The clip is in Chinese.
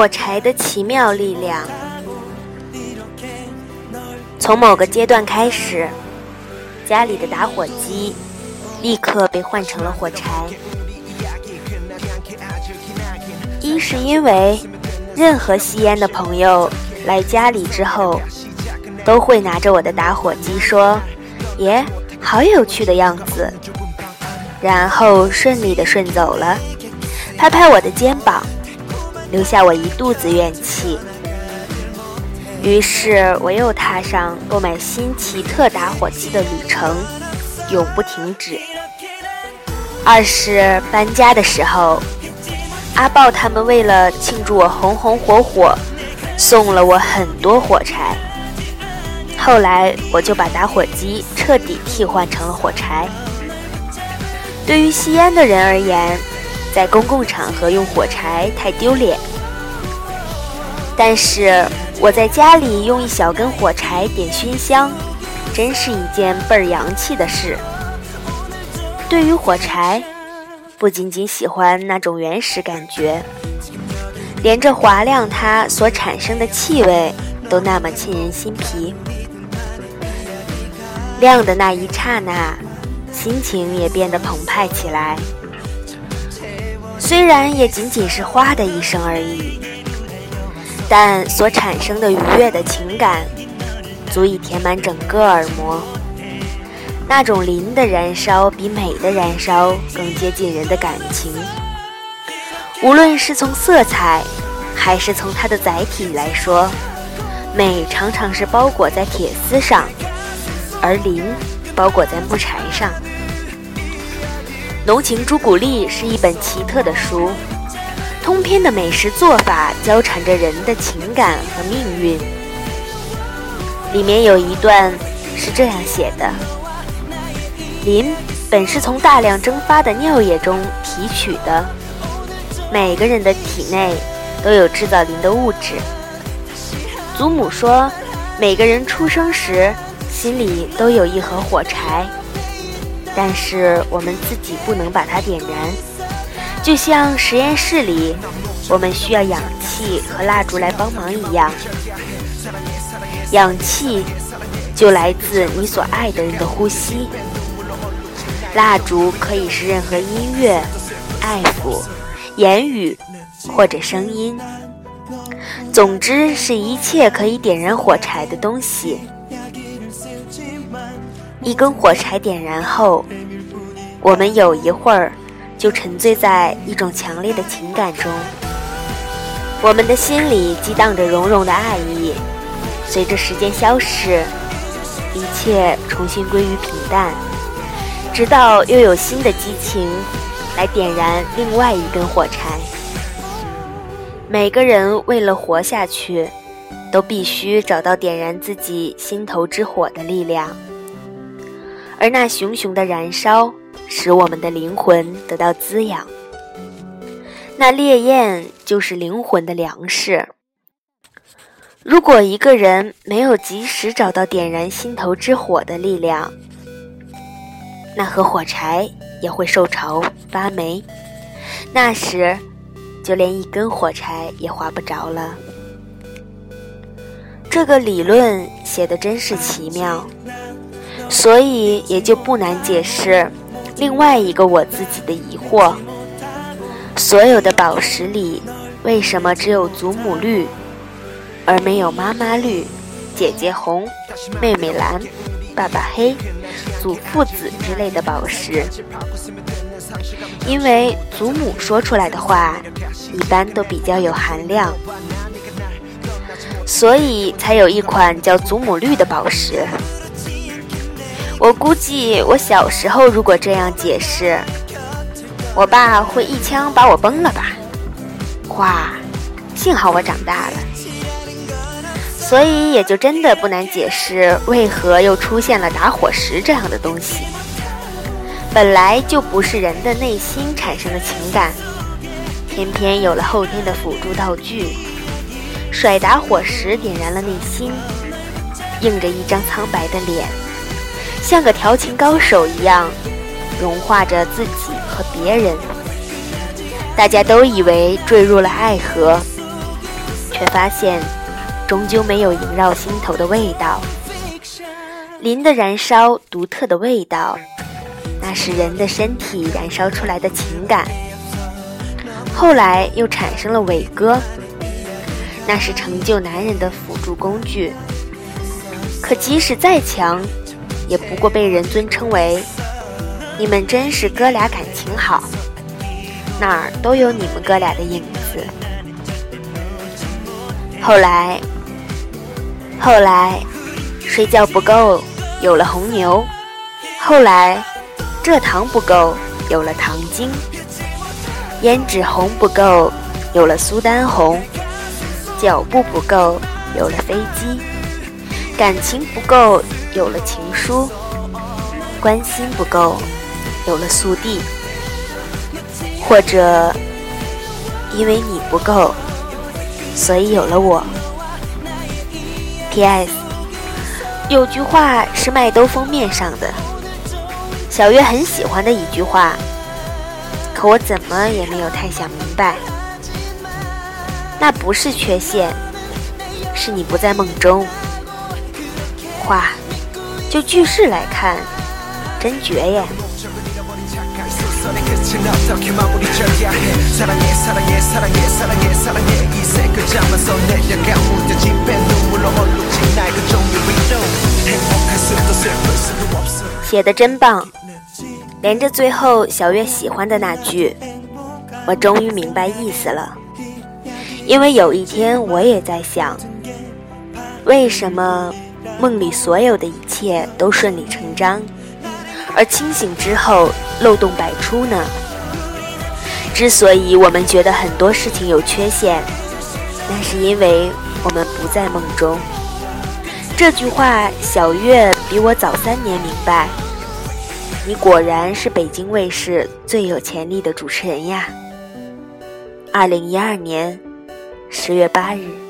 火柴的奇妙力量。从某个阶段开始，家里的打火机立刻被换成了火柴。一是因为任何吸烟的朋友来家里之后，都会拿着我的打火机说：“耶，好有趣的样子。”然后顺利的顺走了，拍拍我的肩膀，留下我一肚子怨气。于是我又踏上购买新奇特打火机的旅程，永不停止。二是搬家的时候，阿豹他们为了庆祝我红红火火，送了我很多火柴。后来我就把打火机彻底替换成了火柴。对于吸烟的人而言，在公共场合用火柴太丢脸。但是我在家里用一小根火柴点熏香，真是一件倍儿洋气的事。对于火柴，不仅仅喜欢那种原始感觉，连着划亮它所产生的气味都那么沁人心脾。亮的那一刹那。心情也变得澎湃起来，虽然也仅仅是“哗”的一声而已，但所产生的愉悦的情感，足以填满整个耳膜。那种磷的燃烧，比美的燃烧更接近人的感情。无论是从色彩，还是从它的载体来说，美常常是包裹在铁丝上，而磷。包裹在木柴上，《浓情朱古力》是一本奇特的书，通篇的美食做法交缠着人的情感和命运。里面有一段是这样写的：“磷本是从大量蒸发的尿液中提取的，每个人的体内都有制造磷的物质。”祖母说，每个人出生时。心里都有一盒火柴，但是我们自己不能把它点燃，就像实验室里我们需要氧气和蜡烛来帮忙一样。氧气就来自你所爱的人的呼吸，蜡烛可以是任何音乐、爱抚、言语或者声音，总之是一切可以点燃火柴的东西。一根火柴点燃后，我们有一会儿就沉醉在一种强烈的情感中，我们的心里激荡着融融的爱意。随着时间消逝，一切重新归于平淡，直到又有新的激情来点燃另外一根火柴。每个人为了活下去，都必须找到点燃自己心头之火的力量。而那熊熊的燃烧，使我们的灵魂得到滋养。那烈焰就是灵魂的粮食。如果一个人没有及时找到点燃心头之火的力量，那盒火柴也会受潮发霉，那时就连一根火柴也划不着了。这个理论写的真是奇妙。所以也就不难解释另外一个我自己的疑惑：所有的宝石里，为什么只有祖母绿，而没有妈妈绿、姐姐红、妹妹蓝、爸爸黑、祖父紫之类的宝石？因为祖母说出来的话一般都比较有含量，所以才有一款叫祖母绿的宝石。我估计，我小时候如果这样解释，我爸会一枪把我崩了吧？哇！幸好我长大了。所以也就真的不难解释为何又出现了打火石这样的东西。本来就不是人的内心产生的情感，偏偏有了后天的辅助道具，甩打火石点燃了内心，映着一张苍白的脸，像个调情高手一样，融化着自己和别人。大家都以为坠入了爱河，却发现终究没有萦绕心头的味道。磷的燃烧，独特的味道。那是人的身体燃烧出来的情感，后来又产生了伟哥，那是成就男人的辅助工具。可即使再强，也不过被人尊称为“你们真是哥俩感情好”，哪儿都有你们哥俩的影子。后来，后来，睡觉不够，有了红牛。后来。蔗糖不够，有了糖精；胭脂红不够，有了苏丹红；脚步不够，有了飞机；感情不够，有了情书；关心不够，有了速递；或者因为你不够，所以有了我。P.S. 有句话是麦兜封面上的。小月很喜欢的一句话，可我怎么也没有太想明白。那不是缺陷，是你不在梦中。话，就句式来看，真绝耶！写的真棒。连着最后小月喜欢的那句，我终于明白意思了。因为有一天我也在想，为什么梦里所有的一切都顺理成章，而清醒之后漏洞百出呢？之所以我们觉得很多事情有缺陷，那是因为我们不在梦中。这句话，小月比我早三年明白。你果然是北京卫视最有潜力的主持人呀！二零一二年十月八日。